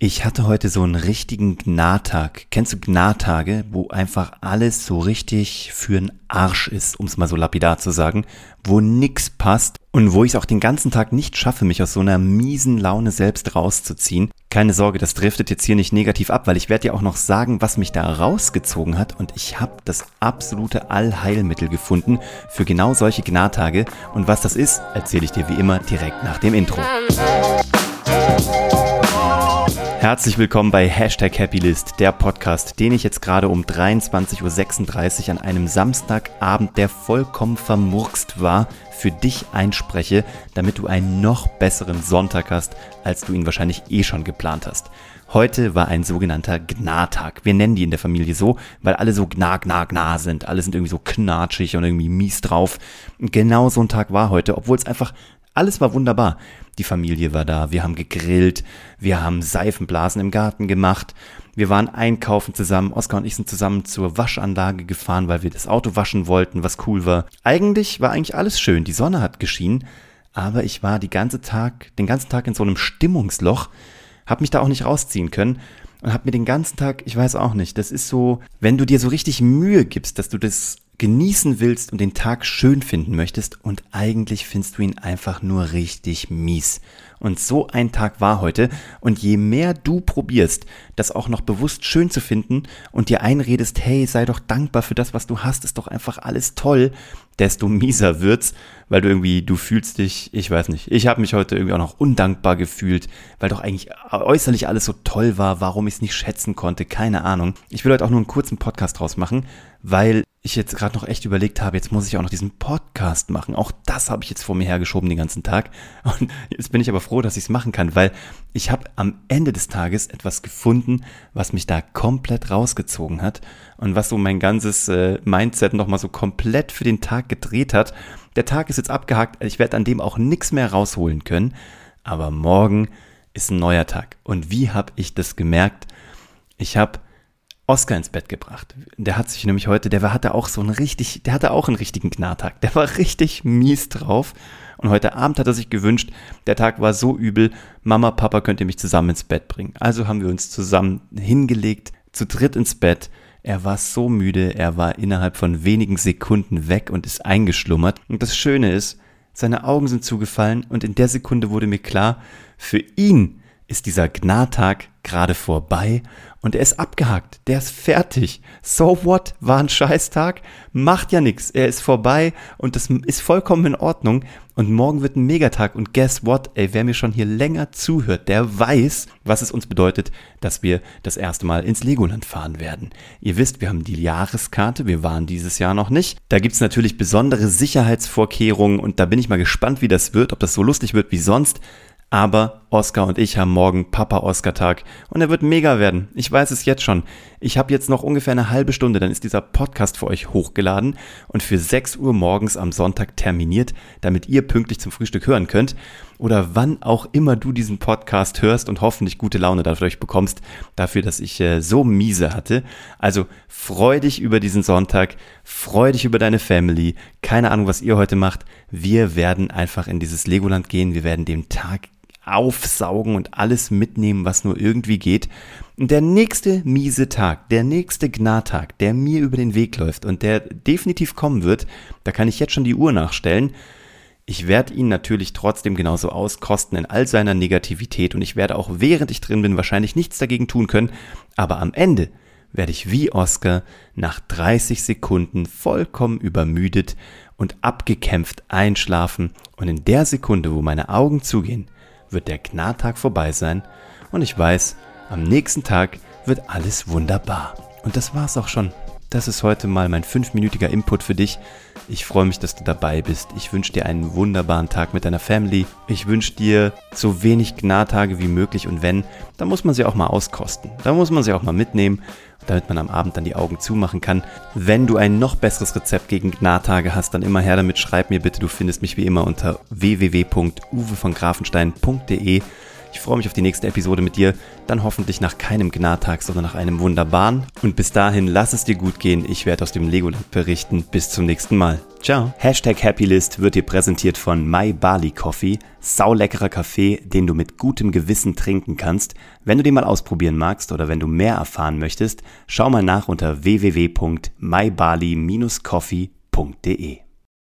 Ich hatte heute so einen richtigen Gnadtag. Kennst du Gnadtage, wo einfach alles so richtig für'n Arsch ist, um es mal so lapidar zu sagen, wo nix passt und wo ich es auch den ganzen Tag nicht schaffe, mich aus so einer miesen Laune selbst rauszuziehen. Keine Sorge, das driftet jetzt hier nicht negativ ab, weil ich werde dir auch noch sagen, was mich da rausgezogen hat und ich habe das absolute Allheilmittel gefunden für genau solche Gnadtage und was das ist, erzähle ich dir wie immer direkt nach dem Intro. Herzlich willkommen bei Hashtag Happylist, der Podcast, den ich jetzt gerade um 23.36 Uhr an einem Samstagabend, der vollkommen vermurkst war, für dich einspreche, damit du einen noch besseren Sonntag hast, als du ihn wahrscheinlich eh schon geplant hast. Heute war ein sogenannter Gnatag. Wir nennen die in der Familie so, weil alle so gna, gna, gna sind. Alle sind irgendwie so knatschig und irgendwie mies drauf. Genau so ein Tag war heute, obwohl es einfach alles war wunderbar. Die Familie war da, wir haben gegrillt, wir haben Seifenblasen im Garten gemacht, wir waren einkaufen zusammen, Oskar und ich sind zusammen zur Waschanlage gefahren, weil wir das Auto waschen wollten, was cool war. Eigentlich war eigentlich alles schön, die Sonne hat geschienen, aber ich war die ganze Tag, den ganzen Tag in so einem Stimmungsloch, hab mich da auch nicht rausziehen können und hab mir den ganzen Tag, ich weiß auch nicht, das ist so, wenn du dir so richtig Mühe gibst, dass du das genießen willst und den Tag schön finden möchtest und eigentlich findest du ihn einfach nur richtig mies. Und so ein Tag war heute und je mehr du probierst, das auch noch bewusst schön zu finden und dir einredest, hey, sei doch dankbar für das, was du hast, ist doch einfach alles toll, desto mieser wird's, weil du irgendwie, du fühlst dich, ich weiß nicht, ich habe mich heute irgendwie auch noch undankbar gefühlt, weil doch eigentlich äußerlich alles so toll war, warum ich es nicht schätzen konnte, keine Ahnung. Ich will heute auch nur einen kurzen Podcast draus machen, weil ich jetzt gerade noch echt überlegt habe, jetzt muss ich auch noch diesen Podcast machen. Auch das habe ich jetzt vor mir hergeschoben den ganzen Tag. Und jetzt bin ich aber froh, dass ich es machen kann, weil ich habe am Ende des Tages etwas gefunden, was mich da komplett rausgezogen hat und was so mein ganzes äh, Mindset nochmal so komplett für den Tag gedreht hat. Der Tag ist jetzt abgehakt, ich werde an dem auch nichts mehr rausholen können, aber morgen ist ein neuer Tag. Und wie habe ich das gemerkt? Ich habe Oscar ins Bett gebracht. Der hat sich nämlich heute, der hatte auch so einen richtig, der hatte auch einen richtigen Gnartag. Der war richtig mies drauf. Und heute Abend hat er sich gewünscht, der Tag war so übel, Mama, Papa könnt ihr mich zusammen ins Bett bringen. Also haben wir uns zusammen hingelegt, zu dritt ins Bett. Er war so müde, er war innerhalb von wenigen Sekunden weg und ist eingeschlummert. Und das Schöne ist, seine Augen sind zugefallen und in der Sekunde wurde mir klar, für ihn ist dieser Gnartag gerade vorbei und er ist abgehakt. Der ist fertig. So what? War ein Scheißtag? Macht ja nichts. Er ist vorbei und das ist vollkommen in Ordnung. Und morgen wird ein Megatag. Und guess what? Ey, wer mir schon hier länger zuhört, der weiß, was es uns bedeutet, dass wir das erste Mal ins Legoland fahren werden. Ihr wisst, wir haben die Jahreskarte. Wir waren dieses Jahr noch nicht. Da gibt's natürlich besondere Sicherheitsvorkehrungen und da bin ich mal gespannt, wie das wird, ob das so lustig wird wie sonst. Aber Oscar und ich haben morgen Papa-Oscar-Tag und er wird mega werden. Ich weiß es jetzt schon. Ich habe jetzt noch ungefähr eine halbe Stunde, dann ist dieser Podcast für euch hochgeladen und für 6 Uhr morgens am Sonntag terminiert, damit ihr pünktlich zum Frühstück hören könnt. Oder wann auch immer du diesen Podcast hörst und hoffentlich gute Laune dadurch bekommst, dafür, dass ich äh, so miese hatte. Also freu dich über diesen Sonntag, freu dich über deine Family. Keine Ahnung, was ihr heute macht. Wir werden einfach in dieses Legoland gehen. Wir werden den Tag aufsaugen und alles mitnehmen, was nur irgendwie geht. Und der nächste miese Tag, der nächste Gnatag, der mir über den Weg läuft und der definitiv kommen wird, da kann ich jetzt schon die Uhr nachstellen. Ich werde ihn natürlich trotzdem genauso auskosten in all seiner Negativität und ich werde auch während ich drin bin wahrscheinlich nichts dagegen tun können, aber am Ende werde ich wie Oscar nach 30 Sekunden vollkommen übermüdet und abgekämpft einschlafen und in der Sekunde, wo meine Augen zugehen, wird der Gnadtag vorbei sein und ich weiß, am nächsten Tag wird alles wunderbar. Und das war's auch schon. Das ist heute mal mein fünfminütiger Input für dich. Ich freue mich, dass du dabei bist. Ich wünsche dir einen wunderbaren Tag mit deiner Family. Ich wünsche dir so wenig Gnadtage wie möglich und wenn, dann muss man sie auch mal auskosten. Da muss man sie auch mal mitnehmen damit man am Abend dann die Augen zumachen kann. Wenn du ein noch besseres Rezept gegen Gnadtage hast, dann immer her damit. Schreib mir bitte. Du findest mich wie immer unter www.uwevongrafenstein.de. Ich freue mich auf die nächste Episode mit dir, dann hoffentlich nach keinem Gnadtag, sondern nach einem wunderbaren. Und bis dahin, lass es dir gut gehen. Ich werde aus dem Legoland berichten. Bis zum nächsten Mal. Ciao. Hashtag Happylist wird dir präsentiert von My Bali Coffee. Sauleckerer Kaffee, den du mit gutem Gewissen trinken kannst. Wenn du den mal ausprobieren magst oder wenn du mehr erfahren möchtest, schau mal nach unter www.mybali-coffee.de.